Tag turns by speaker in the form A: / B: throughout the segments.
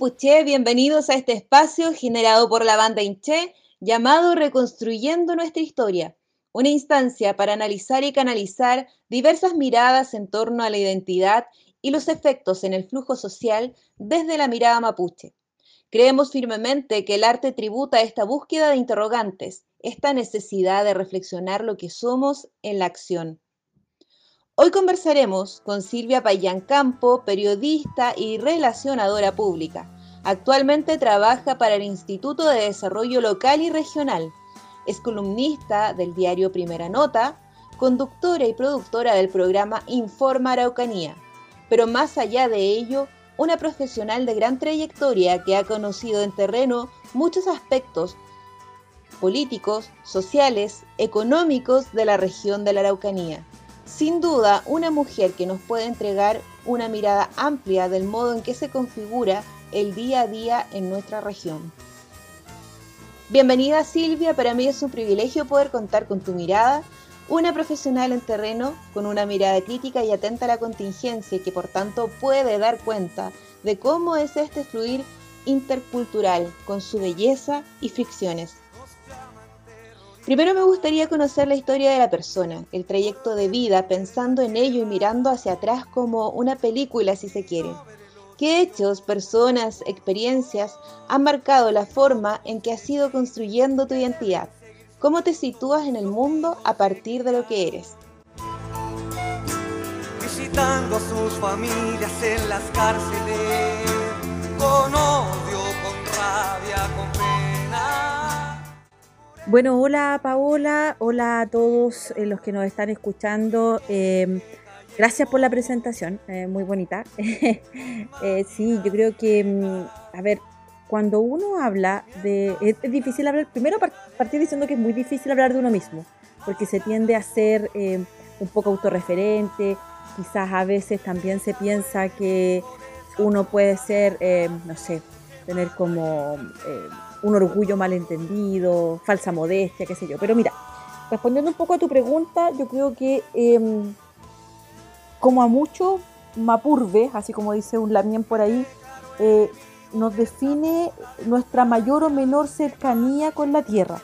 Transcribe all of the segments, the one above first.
A: y Compuché, bienvenidos a este espacio generado por la banda Inche llamado Reconstruyendo nuestra historia, una instancia para analizar y canalizar diversas miradas en torno a la identidad y los efectos en el flujo social desde la mirada mapuche. Creemos firmemente que el arte tributa esta búsqueda de interrogantes, esta necesidad de reflexionar lo que somos en la acción. Hoy conversaremos con Silvia Payán Campo, periodista y relacionadora pública. Actualmente trabaja para el Instituto de Desarrollo Local y Regional. Es columnista del diario Primera Nota, conductora y productora del programa Informa Araucanía. Pero más allá de ello, una profesional de gran trayectoria que ha conocido en terreno muchos aspectos políticos, sociales, económicos de la región de la Araucanía. Sin duda, una mujer que nos puede entregar una mirada amplia del modo en que se configura el día a día en nuestra región. Bienvenida Silvia, para mí es un privilegio poder contar con tu mirada, una profesional en terreno con una mirada crítica y atenta a la contingencia y que por tanto puede dar cuenta de cómo es este fluir intercultural con su belleza y fricciones. Primero me gustaría conocer la historia de la persona, el trayecto de vida, pensando en ello y mirando hacia atrás como una película si se quiere. ¿Qué hechos, personas, experiencias han marcado la forma en que has ido construyendo tu identidad? ¿Cómo te sitúas en el mundo a partir de lo que eres?
B: Visitando a sus familias en las cárceles, con odio, con rabia, con
C: bueno, hola Paola, hola a todos eh, los que nos están escuchando. Em, gracias por la presentación, eh, muy bonita. Eh, sí, yo creo que, mm, a ver, cuando uno habla de... Es, difícil hablar, primero partir diciendo que es muy difícil hablar de uno mismo, porque se tiende a ser em, un poco autorreferente, quizás a veces también se piensa que uno puede ser, em, no sé, tener como un orgullo malentendido, falsa modestia, qué sé yo. Pero mira, respondiendo un poco a tu pregunta, yo creo que em, como a muchos mapurbe, así como dice un lamien por ahí, eh, nos define nuestra mayor o menor cercanía con la tierra.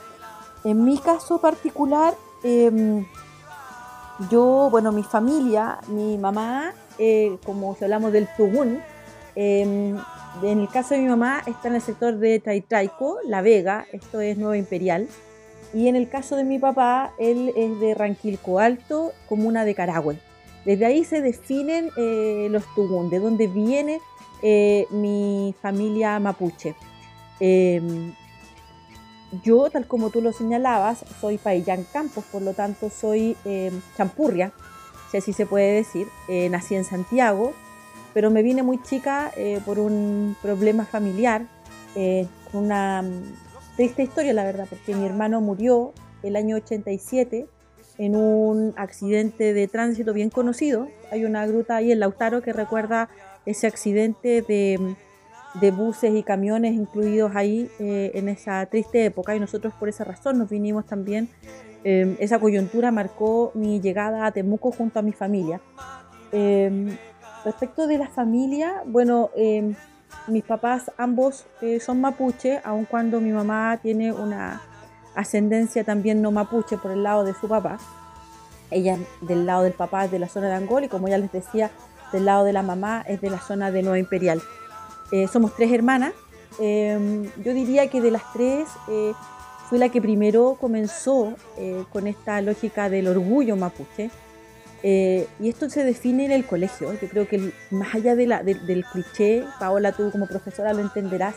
C: En mi caso particular, em, yo, bueno, mi familia, mi mamá, eh, como si hablamos del Tugún, em, en el caso de mi mamá está en el sector de Traitraico, La Vega, esto es Nueva Imperial. Y en el caso de mi papá, él es de Ranquilco Alto, comuna de Carahue. Desde ahí se definen eh, los Tugún, de dónde viene eh, mi familia mapuche. Em, yo, tal como tú lo señalabas, soy Paillán Campos, por lo tanto soy em, champurria, si así se puede decir. Eh, nací en Santiago, pero me vine muy chica eh, por un problema familiar, eh, una mm, triste historia la verdad, porque mi hermano murió el año 87 en un accidente de tránsito bien conocido. Hay una gruta ahí en Lautaro que recuerda ese accidente de, mm, de buses y camiones incluidos ahí eh, en esa triste época y nosotros por esa razón nos vinimos también. esa coyuntura marcó mi llegada a Temuco junto a mi familia. Respecto de la familia, bueno, em, mis papás ambos eh, son mapuche, aun cuando mi mamá tiene una ascendencia también no mapuche por el lado de su papá. Ella del lado del papá es de la zona de Angola y como ya les decía, del lado de la mamá es de la zona de Nueva Imperial. Eh, somos tres hermanas. Em, yo diría que de las tres eh, fui la que primero comenzó con esta lógica del orgullo mapuche eh, y esto se define en el colegio. Yo creo que más allá de la, del cliché, Paola, tú como profesora lo entenderás,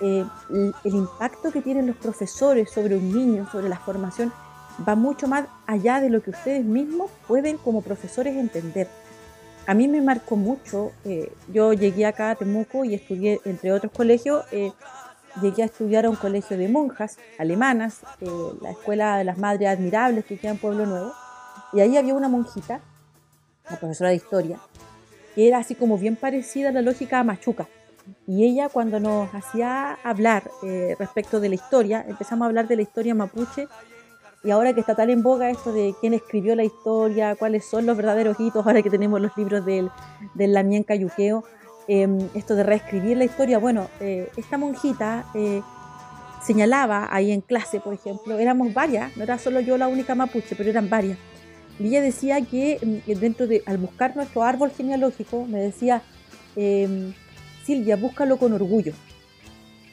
C: eh, el, impacto que tienen los profesores sobre un niño, sobre la formación, va mucho más allá de lo que ustedes mismos pueden como profesores entender. A mí me marcó mucho, eh, yo llegué acá a Temuco y estudié, entre otros colegios, llegué a estudiar a un colegio de monjas alemanas, la Escuela de las Madres Admirables que queda en Pueblo Nuevo y ahí había una monjita, la profesora de historia, que era así como bien parecida a la lógica machuca. Y ella cuando nos hacía hablar eh, respecto de la historia, empezamos a hablar de la historia mapuche, y ahora que está tan en boga esto de quién escribió la historia, cuáles son los verdaderos hitos, ahora que tenemos los libros del, del Lamien Cayuqueo, em, esto de reescribir la historia. Bueno, eh, esta monjita eh, señalaba ahí en clase, por ejemplo, éramos varias, no era solo yo la única mapuche, pero eran varias. Y ella decía que em, dentro de, al buscar nuestro árbol genealógico, me decía, em, Silvia, búscalo con orgullo,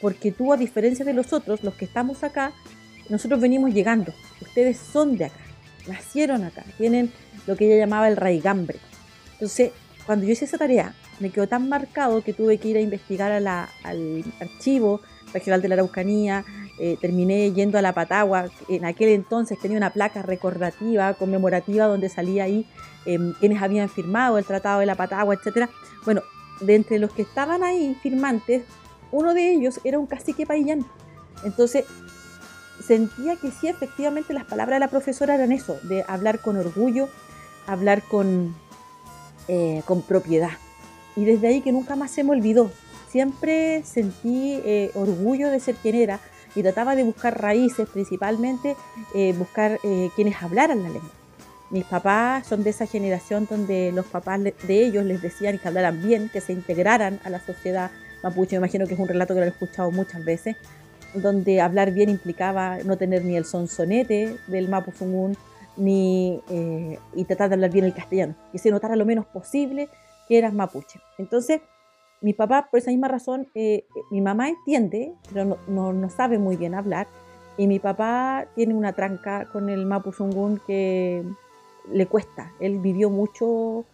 C: porque tú, a diferencia de los otros, los que estamos acá, nosotros venimos llegando, ustedes son de acá, nacieron acá, tienen lo que ella llamaba el raigambre. Entonces, cuando yo hice esa tarea, me quedó tan marcado que tuve que ir a investigar al archivo regional de la Araucanía, eh, terminé yendo a la Patagua, en aquel entonces tenía una placa recordativa, conmemorativa, donde salía ahí em, quienes habían firmado el Tratado de la Patagua, etc. Bueno, de entre los que estaban ahí firmantes, uno de ellos era un cacique paillán. Entonces, sentía que sí, efectivamente, las palabras de la profesora eran eso, de hablar con orgullo, hablar con, eh, con propiedad. Y desde ahí que nunca más se me olvidó. Siempre sentí eh, orgullo de ser quien era y trataba de buscar raíces, principalmente eh, buscar quienes hablaran la lengua. Mis papás son de esa generación donde los papás de ellos les decían que hablaran bien, que se integraran a la sociedad mapuche. Me imagino que es un relato que lo he escuchado muchas veces, donde hablar bien implicaba no tener ni el sonsonete del mapuzungún, ni, eh, y tratar de hablar bien el castellano, que se notara lo menos posible que eras mapuche. Entonces, mi papá, por esa misma razón, eh, mi mamá entiende, pero no, sabe muy bien hablar, y mi papá tiene una tranca con el mapuzungún que le cuesta. Él vivió mucho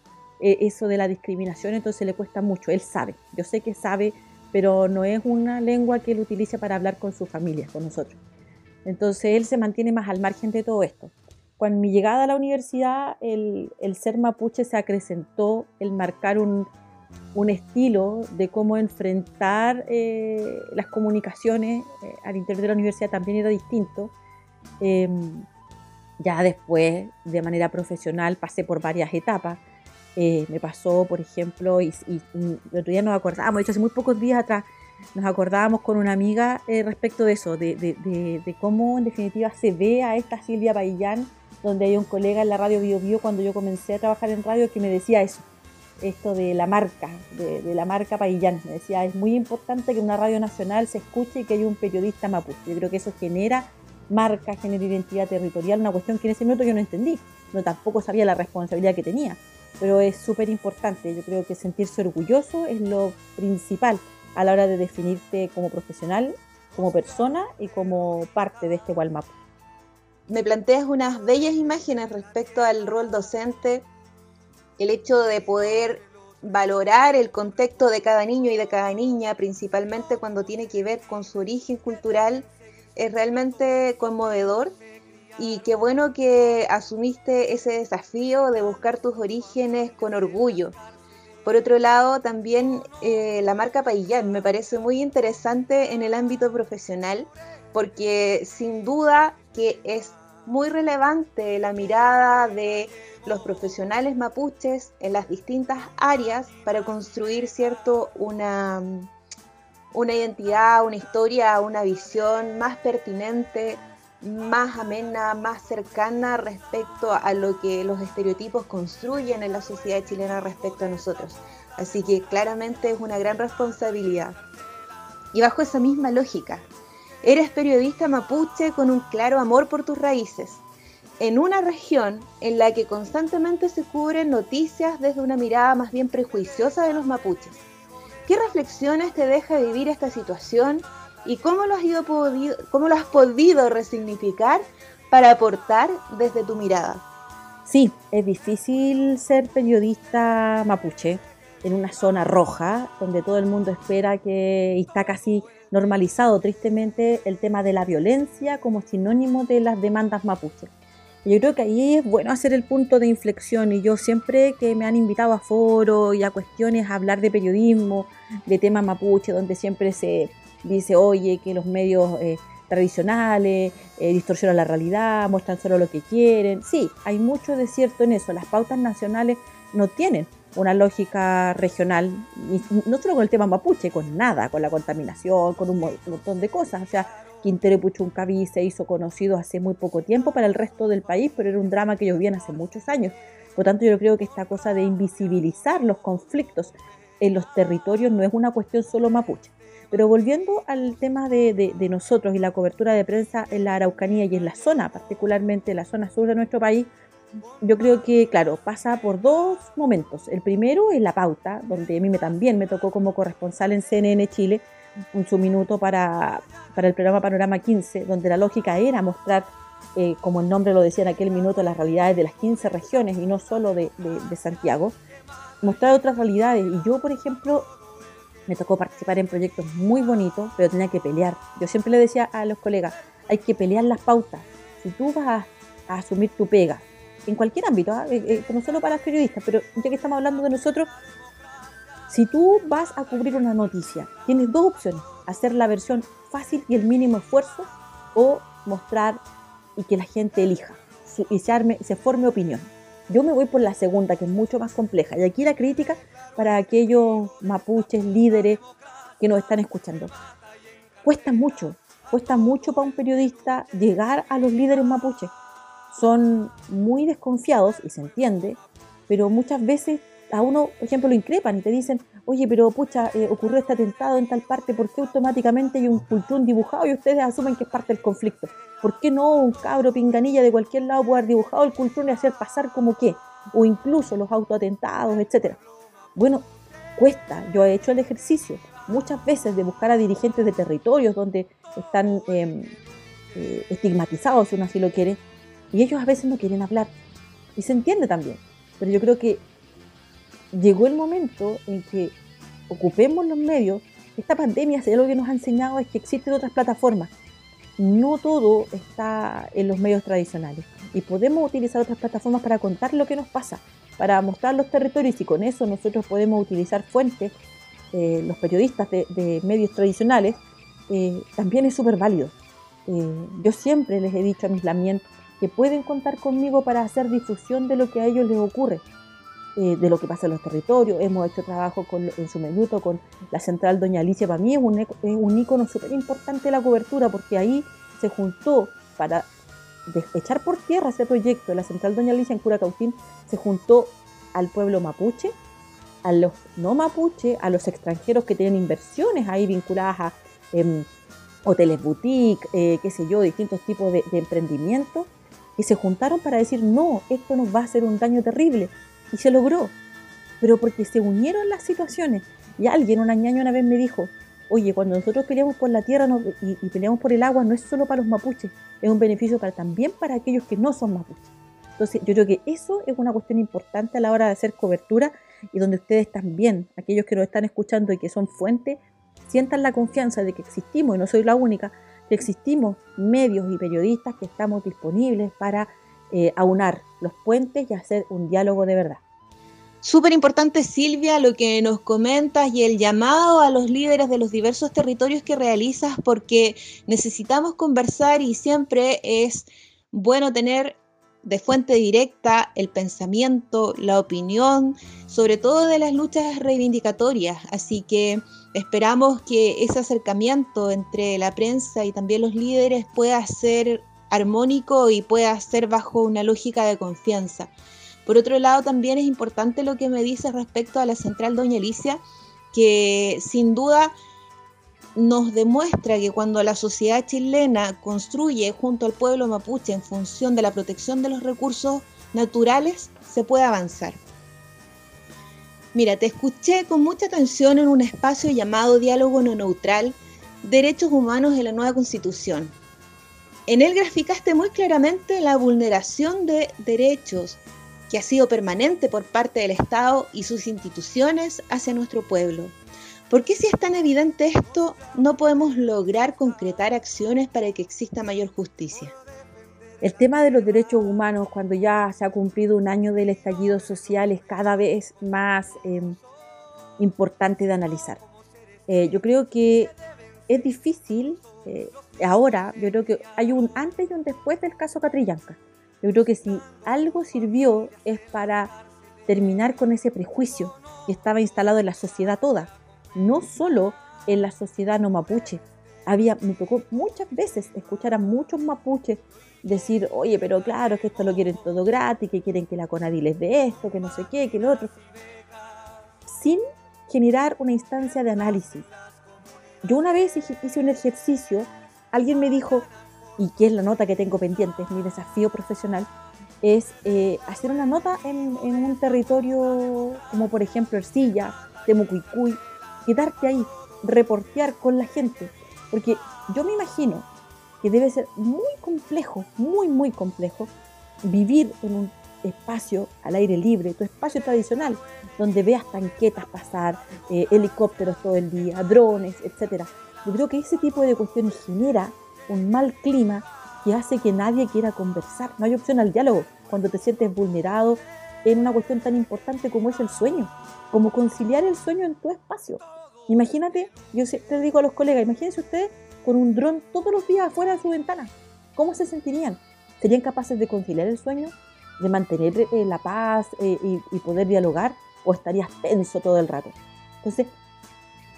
C: eh, eso de la discriminación, entonces le cuesta mucho. Él sabe, yo sé que sabe, pero no es una lengua que él utilice para hablar con su familia, con nosotros. Entonces él se mantiene más al margen de todo esto. Cuando mi llegada a la universidad, el, ser mapuche se acrecentó, el marcar un, estilo de cómo enfrentar eh, las comunicaciones eh, al interior de la universidad también era distinto. Em, ya después, de manera profesional, pasé por varias etapas. Eh, me pasó, por ejemplo, y, el otro día nos acordábamos, de hecho hace muy pocos días atrás, nos acordábamos con una amiga respecto de eso, de, cómo en definitiva se ve a esta Silvia Baillán, donde hay un colega en la radio Bio Bio cuando yo comencé a trabajar en radio que me decía eso, esto de la marca, de, la marca Paillán. Me decía, es muy importante que una radio nacional se escuche y que haya un periodista mapuche. Yo creo que eso genera marca, genera identidad territorial, una cuestión que en ese momento yo no entendí, no tampoco sabía la responsabilidad que tenía, pero es súper importante, yo creo que sentirse orgulloso es lo principal a la hora de definirte como profesional, como persona y como parte de este Walmap.
A: Me planteas unas bellas imágenes respecto al rol docente, el hecho de poder valorar el contexto de cada niño y de cada niña, principalmente cuando tiene que ver con su origen cultural es realmente conmovedor y qué bueno que asumiste ese desafío de buscar tus orígenes con orgullo. Por otro lado, también eh, la marca Paillán me parece muy interesante en el ámbito profesional porque sin duda que es muy relevante la mirada de los profesionales mapuches en las distintas áreas para construir cierto una una identidad, una historia, una visión más pertinente, más amena, más cercana respecto a lo que los estereotipos construyen en la sociedad chilena respecto a nosotros. Así que claramente es una gran responsabilidad. Y bajo esa misma lógica, eres periodista mapuche con un claro amor por tus raíces, en una región en la que constantemente se cubren noticias desde una mirada más bien prejuiciosa de los mapuches ¿Qué reflexiones te deja vivir esta situación y cómo lo has, ido cómo lo has podido resignificar para aportar desde tu mirada?
C: Sí, es difícil ser periodista mapuche en una zona roja donde todo el mundo espera que está casi normalizado tristemente el tema de la violencia como sinónimo de las demandas mapuche. Yo creo que ahí es bueno hacer el punto de inflexión y yo siempre que me han invitado a foros y a cuestiones a hablar de periodismo, de temas mapuche, donde siempre se dice, oye, que los medios eh, tradicionales eh, distorsionan la realidad, muestran solo lo que quieren. Sí, hay mucho de cierto en eso. Las pautas nacionales no tienen una lógica regional, no solo con el tema mapuche, con nada, con la contaminación, con un montón de cosas. O sea, Quintero Puchuncaví se hizo conocido hace muy poco tiempo para el resto del país, pero era un drama que ellos vivían hace muchos años. Por tanto, yo creo que esta cosa de invisibilizar los conflictos en los territorios no es una cuestión solo mapuche. Pero volviendo al tema de, nosotros y la cobertura de prensa en la Araucanía y en la zona, particularmente en la zona sur de nuestro país, yo creo que, claro, pasa por dos momentos. El primero es la pauta, donde a mí me, también me tocó como corresponsal en CNN Chile, en su minuto para, para el programa Panorama 15, donde la lógica era mostrar, eh, como el nombre lo decía en aquel minuto, las realidades de las 15 regiones y no solo de, de Santiago, mostrar otras realidades. Y yo, por ejemplo, me tocó participar en proyectos muy bonitos, pero tenía que pelear. Yo siempre le decía a los colegas, hay que pelear las pautas. Si tú vas a, asumir tu pega, en cualquier ámbito, ¿ah? eh, eh, no solo para los periodistas, pero ya que estamos hablando de nosotros, si tú vas a cubrir una noticia, tienes dos opciones, hacer la versión fácil y el mínimo esfuerzo o mostrar y que la gente elija y se, se forme opinión. Yo me voy por la segunda, que es mucho más compleja. Y aquí la crítica para aquellos mapuches líderes que nos están escuchando. Cuesta mucho, cuesta mucho para un periodista llegar a los líderes mapuches. Son muy desconfiados, y se entiende, pero muchas veces a uno, por ejemplo, lo increpan y te dicen, oye, pero pucha, eh, ocurrió este atentado en tal parte, ¿por qué automáticamente hay un cultrún dibujado y ustedes asumen que es parte del conflicto? ¿Por qué no un cabro pinganilla de cualquier lado puede haber dibujado el cultrún y hacer pasar como qué? O incluso los autoatentados, etcétera. Bueno, cuesta, yo he hecho el ejercicio muchas veces de buscar a dirigentes de territorios donde están em, eh, estigmatizados, si uno así lo quiere, y ellos a veces no quieren hablar. Y se entiende también. Pero yo creo que llegó el momento en que ocupemos los medios. Esta pandemia, si algo que nos ha enseñado es que existen otras plataformas. No todo está en los medios tradicionales y podemos utilizar otras plataformas para contar lo que nos pasa, para mostrar los territorios y con eso nosotros podemos utilizar fuentes, eh, los periodistas de, medios tradicionales, eh, también es súper válido. Eh, yo siempre les he dicho a mis que pueden contar conmigo para hacer difusión de lo que a ellos les ocurre. Eh, de lo que pasa en los territorios. Hemos hecho trabajo en su minuto con la central Doña Alicia. Para mí es un, es un ícono súper importante la cobertura porque ahí se juntó para echar por tierra ese proyecto la central Doña Alicia en Curacautín, se juntó al pueblo mapuche, a los no mapuche, a los extranjeros que tienen inversiones ahí vinculadas a em, hoteles boutique, eh, qué sé yo, distintos tipos de, de emprendimientos, y se juntaron para decir, no, esto nos va a hacer un daño terrible. Y se logró. Pero porque se unieron las situaciones. Y alguien, un año una vez me dijo, oye, cuando nosotros peleamos por la tierra y, peleamos por el agua, no es solo para los mapuches, es un beneficio también para aquellos que no son mapuches. Entonces, yo creo que eso es una cuestión importante a la hora de hacer cobertura y donde ustedes también, aquellos que nos están escuchando y que son fuentes, sientan la confianza de que existimos, y no soy la única, existimos medios y periodistas que estamos disponibles para eh, aunar los puentes y hacer un diálogo de verdad.
A: Súper importante, Silvia, lo que nos comentas y el llamado a los líderes de los diversos territorios que realizas, porque necesitamos conversar y siempre es bueno tener de fuente directa el pensamiento, la opinión, sobre todo de las luchas reivindicatorias. Así que esperamos que ese acercamiento entre la prensa y también los líderes pueda ser armónico y pueda ser bajo una lógica de confianza. Por otro lado, también es importante lo que me dice respecto a la central Doña Alicia, que sin duda nos demuestra que cuando la sociedad chilena construye junto al pueblo mapuche en función de la protección de los recursos naturales, se puede avanzar. Mira, te escuché con mucha atención en un espacio llamado Diálogo No Neutral, Derechos Humanos de la Nueva Constitución, en él graficaste muy claramente la vulneración de derechos que ha sido permanente por parte del Estado y sus instituciones hacia nuestro pueblo. ¿Por qué si es tan evidente esto no podemos lograr concretar acciones para que exista mayor justicia?
C: El tema de los derechos humanos, cuando ya se ha cumplido un año del estallido social, es cada vez más em, importante de analizar. Eh, yo creo que es difícil eh, ahora yo creo que hay un antes y un después del caso Catrillanca. Yo creo que si algo sirvió es para terminar con ese prejuicio que estaba instalado en la sociedad toda, no solo en la sociedad no mapuche. Había, me tocó muchas veces escuchar a muchos mapuches decir, oye, pero claro, que esto lo quieren todo gratis, que quieren que la CONADI les dé esto, que no sé qué, que lo otro, sin generar una instancia de análisis. Yo una vez hice un ejercicio, alguien me dijo, y que es la nota que tengo pendiente, es mi desafío profesional, es eh, hacer una nota en, un territorio como por ejemplo Ercilla, Temucuicuy, quedarte ahí, reportear con la gente, porque yo me imagino que debe ser muy complejo, muy, muy complejo, vivir en un espacio al aire libre, tu espacio tradicional, donde veas tanquetas pasar, eh, helicópteros todo el día, drones, etc. Yo creo que ese tipo de cuestiones genera un mal clima que hace que nadie quiera conversar. No hay opción al diálogo cuando te sientes vulnerado en una cuestión tan importante como es el sueño, como conciliar el sueño en tu espacio. Imagínate, yo te digo a los colegas, imagínense ustedes con un dron todos los días afuera de su ventana. ¿Cómo se sentirían? ¿Serían capaces de conciliar el sueño? ¿De mantener eh, la paz eh, y, poder dialogar? ¿O estarías tenso todo el rato? Entonces,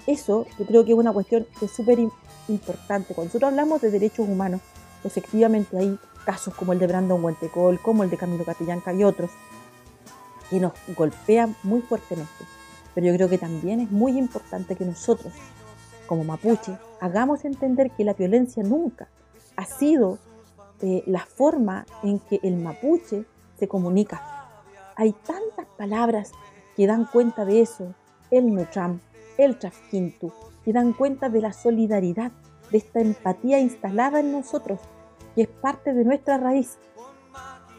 C: eso yo creo que es una cuestión que es súper importante. Cuando nosotros hablamos de derechos humanos, efectivamente hay casos como el de Brandon Huentecol, como el de Camilo Catillanca y otros, que nos golpean muy fuertemente. Pero yo creo que también es muy importante que nosotros, como mapuche, hagamos entender que la violencia nunca ha sido eh, la forma en que el mapuche se comunica. Hay tantas palabras que dan cuenta de eso, el Nucham, el Trafquintu, que dan cuenta de la solidaridad, de esta empatía instalada en nosotros, que es parte de nuestra raíz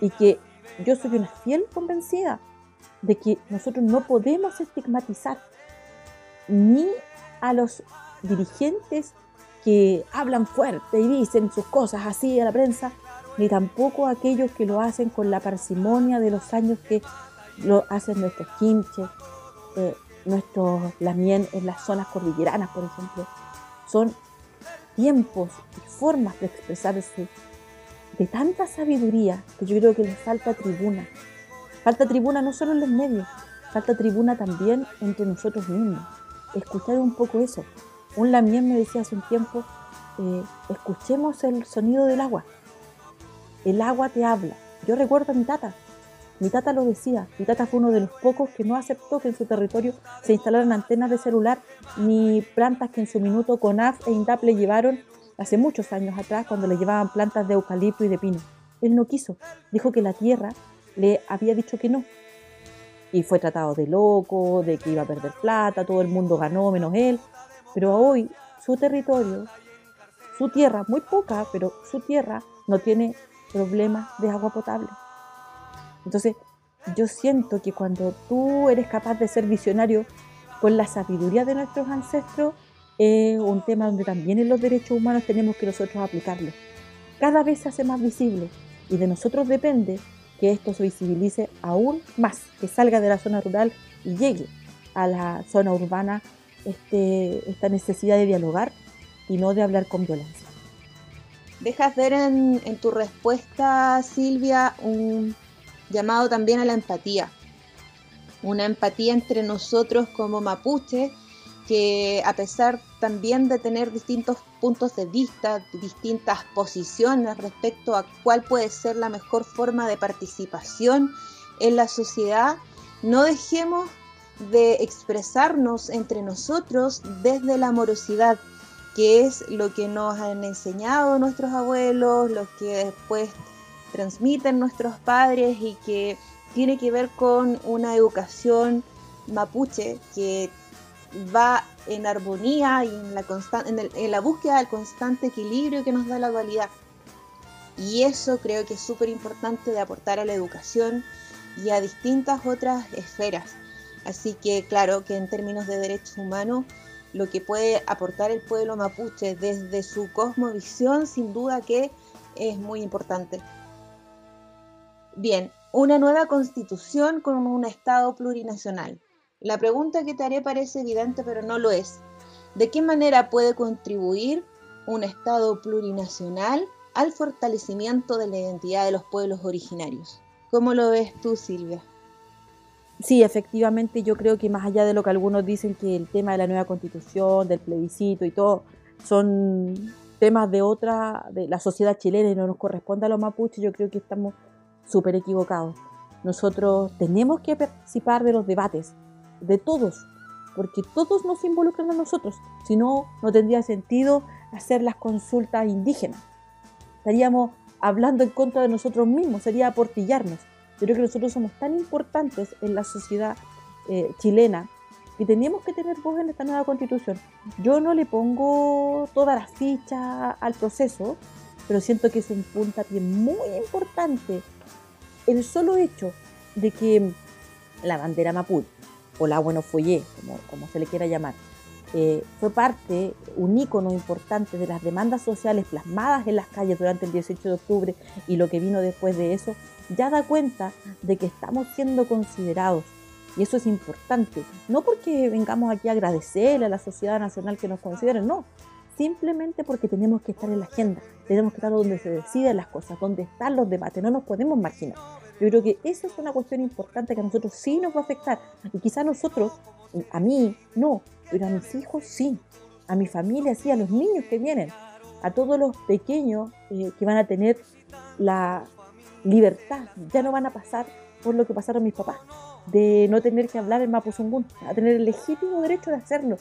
C: y que yo soy una fiel convencida de que nosotros no podemos estigmatizar ni a los dirigentes que hablan fuerte y dicen sus cosas así a la prensa, ni tampoco aquellos que lo hacen con la parsimonia de los años que lo hacen nuestros quinches, eh, nuestros lamien en las zonas cordilleranas, por ejemplo. Son tiempos y formas de expresarse de tanta sabiduría que yo creo que les falta tribuna. Falta tribuna no solo en los medios, falta tribuna también entre nosotros mismos. Escuchar un poco eso. Un lamien me decía hace un tiempo, eh, escuchemos el sonido del agua. El agua te habla. Yo recuerdo a mi tata. Mi tata lo decía. Mi tata fue uno de los pocos que no aceptó que en su territorio se instalaran antenas de celular ni plantas que en su minuto CONAF e INDAP le llevaron hace muchos años atrás cuando le llevaban plantas de eucalipto y de pino. Él no quiso, dijo que la tierra le había dicho que no. Y fue tratado de loco, de que iba a perder plata, todo el mundo ganó menos él. Pero hoy su territorio, su tierra, muy poca, pero su tierra no tiene problemas de agua potable. Entonces, yo siento que cuando tú eres capaz de ser visionario con la sabiduría de nuestros ancestros, es un tema donde también en los derechos humanos tenemos que nosotros aplicarlo. Cada vez se hace más visible y de nosotros depende que esto se visibilice aún más, que salga de la zona rural y llegue a la zona urbana este, esta necesidad de dialogar y no de hablar con violencia.
A: Dejas ver en, en tu respuesta, Silvia, un llamado también a la empatía. Una empatía entre nosotros como mapuche que a pesar también de tener distintos puntos de vista, distintas posiciones respecto a cuál puede ser la mejor forma de participación en la sociedad, no dejemos de expresarnos entre nosotros desde la amorosidad, que es lo que nos han enseñado nuestros abuelos, lo que después transmiten nuestros padres y que tiene que ver con una educación mapuche que va en armonía y en la, en, la búsqueda del constante equilibrio que nos da la dualidad. Y eso creo que es súper importante de aportar a la educación y a distintas otras esferas. Así que claro que en términos de derechos humanos, lo que puede aportar el pueblo mapuche desde su cosmovisión, sin duda que es muy importante. Bien, una nueva constitución con un Estado plurinacional. La pregunta que te haré parece evidente, pero no lo es. ¿De qué manera puede contribuir un Estado plurinacional al fortalecimiento de la identidad de los pueblos originarios? ¿Cómo lo ves tú, Silvia?
C: Sí, efectivamente, yo creo que más allá de lo que algunos dicen que el tema de la nueva constitución, del plebiscito y todo, son temas de otra, de la sociedad chilena y no nos corresponde a los mapuches, yo creo que estamos súper equivocados. Nosotros tenemos que participar de los debates, de todos, porque todos nos involucran a nosotros, si no, no tendría sentido hacer las consultas indígenas. Estaríamos hablando en contra de nosotros mismos, sería aportillarnos. Yo creo que nosotros somos tan importantes en la sociedad eh, chilena que tenemos que tener voz en esta nueva constitución. Yo no le pongo toda la ficha al proceso, pero siento que es un puntapié muy importante. El solo hecho de que la bandera mapuche, o la bueno follé, como, como se le quiera llamar, eh, fue parte, un ícono importante de las demandas sociales plasmadas en las calles durante el 18 de octubre y lo que vino después de eso, ya da cuenta de que estamos siendo considerados. Y eso es importante, no porque vengamos aquí a agradecerle a la sociedad nacional que nos considere, no, simplemente porque tenemos que estar en la agenda, tenemos que estar donde se deciden las cosas, donde están los debates, no nos podemos marginar. Yo creo que esa es una cuestión importante que a nosotros sí nos va a afectar. Y quizá a nosotros, a mí, no, pero a mis hijos sí, a mi familia sí, a los niños que vienen, a todos los pequeños eh, que van a tener la libertad, ya no van a pasar por lo que pasaron mis papás, de no tener que hablar en Mapuzungún, a tener el legítimo derecho de hacerlo,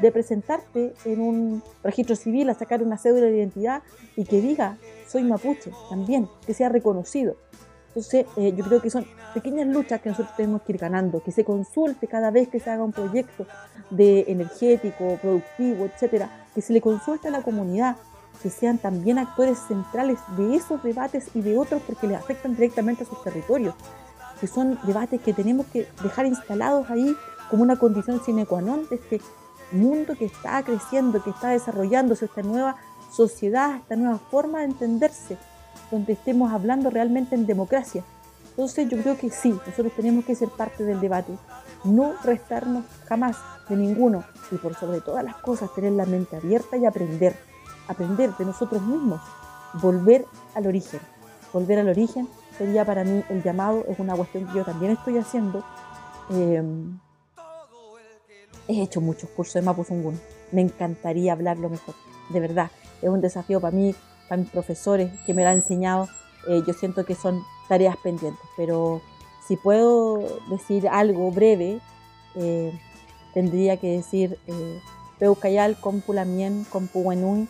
C: de presentarte en un registro civil a sacar una cédula de identidad y que diga soy mapuche también, que sea reconocido. Entonces, eh, yo creo que son pequeñas luchas que nosotros tenemos que ir ganando, que se consulte cada vez que se haga un proyecto de energético, productivo, etcétera, que se le consulte a la comunidad, que sean también actores centrales de esos debates y de otros porque les afectan directamente a sus territorios, que son debates que tenemos que dejar instalados ahí como una condición sine qua non de este mundo que está creciendo, que está desarrollándose, esta nueva sociedad, esta nueva forma de entenderse donde estemos hablando realmente en democracia. Entonces yo creo que sí, nosotros tenemos que ser parte del debate, no restarnos jamás de ninguno y por sobre todas las cosas tener la mente abierta y aprender, aprender de nosotros mismos, volver al origen. Volver al origen sería para mí el llamado, es una cuestión que yo también estoy haciendo. Eh, he hecho muchos cursos de Mapuzungún, me encantaría hablarlo mejor, de verdad, es un desafío para mí para mis profesores que me lo han enseñado, eh, yo siento que son tareas pendientes, pero si puedo decir algo breve, eh, tendría que decir eh, Peucayal, Compulamien, Compuenui,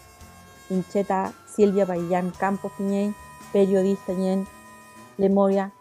C: Incheta, Silvia Baillán, Campos Piñey, periodista Ñen, Lemoria.